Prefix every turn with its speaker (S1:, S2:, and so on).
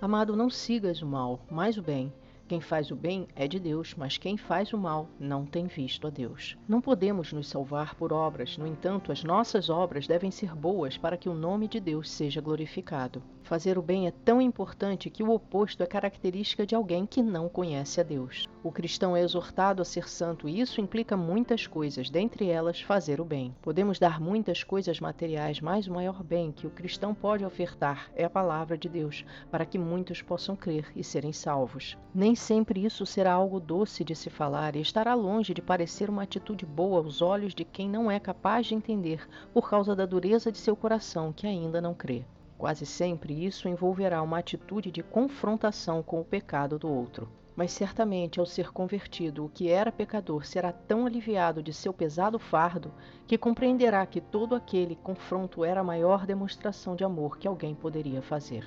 S1: Amado, não sigas o mal, mas o bem. Quem faz o bem é de Deus, mas quem faz o mal não tem visto a Deus. Não podemos nos salvar por obras, no entanto, as nossas obras devem ser boas para que o nome de Deus seja glorificado. Fazer o bem é tão importante que o oposto é característica de alguém que não conhece a Deus. O cristão é exortado a ser santo e isso implica muitas coisas, dentre elas fazer o bem. Podemos dar muitas coisas materiais, mas o maior bem que o cristão pode ofertar é a palavra de Deus, para que muitos possam crer e serem salvos. Nem sempre isso será algo doce de se falar e estará longe de parecer uma atitude boa aos olhos de quem não é capaz de entender por causa da dureza de seu coração que ainda não crê. Quase sempre isso envolverá uma atitude de confrontação com o pecado do outro. Mas certamente, ao ser convertido, o que era pecador será tão aliviado de seu pesado fardo que compreenderá que todo aquele confronto era a maior demonstração de amor que alguém poderia fazer.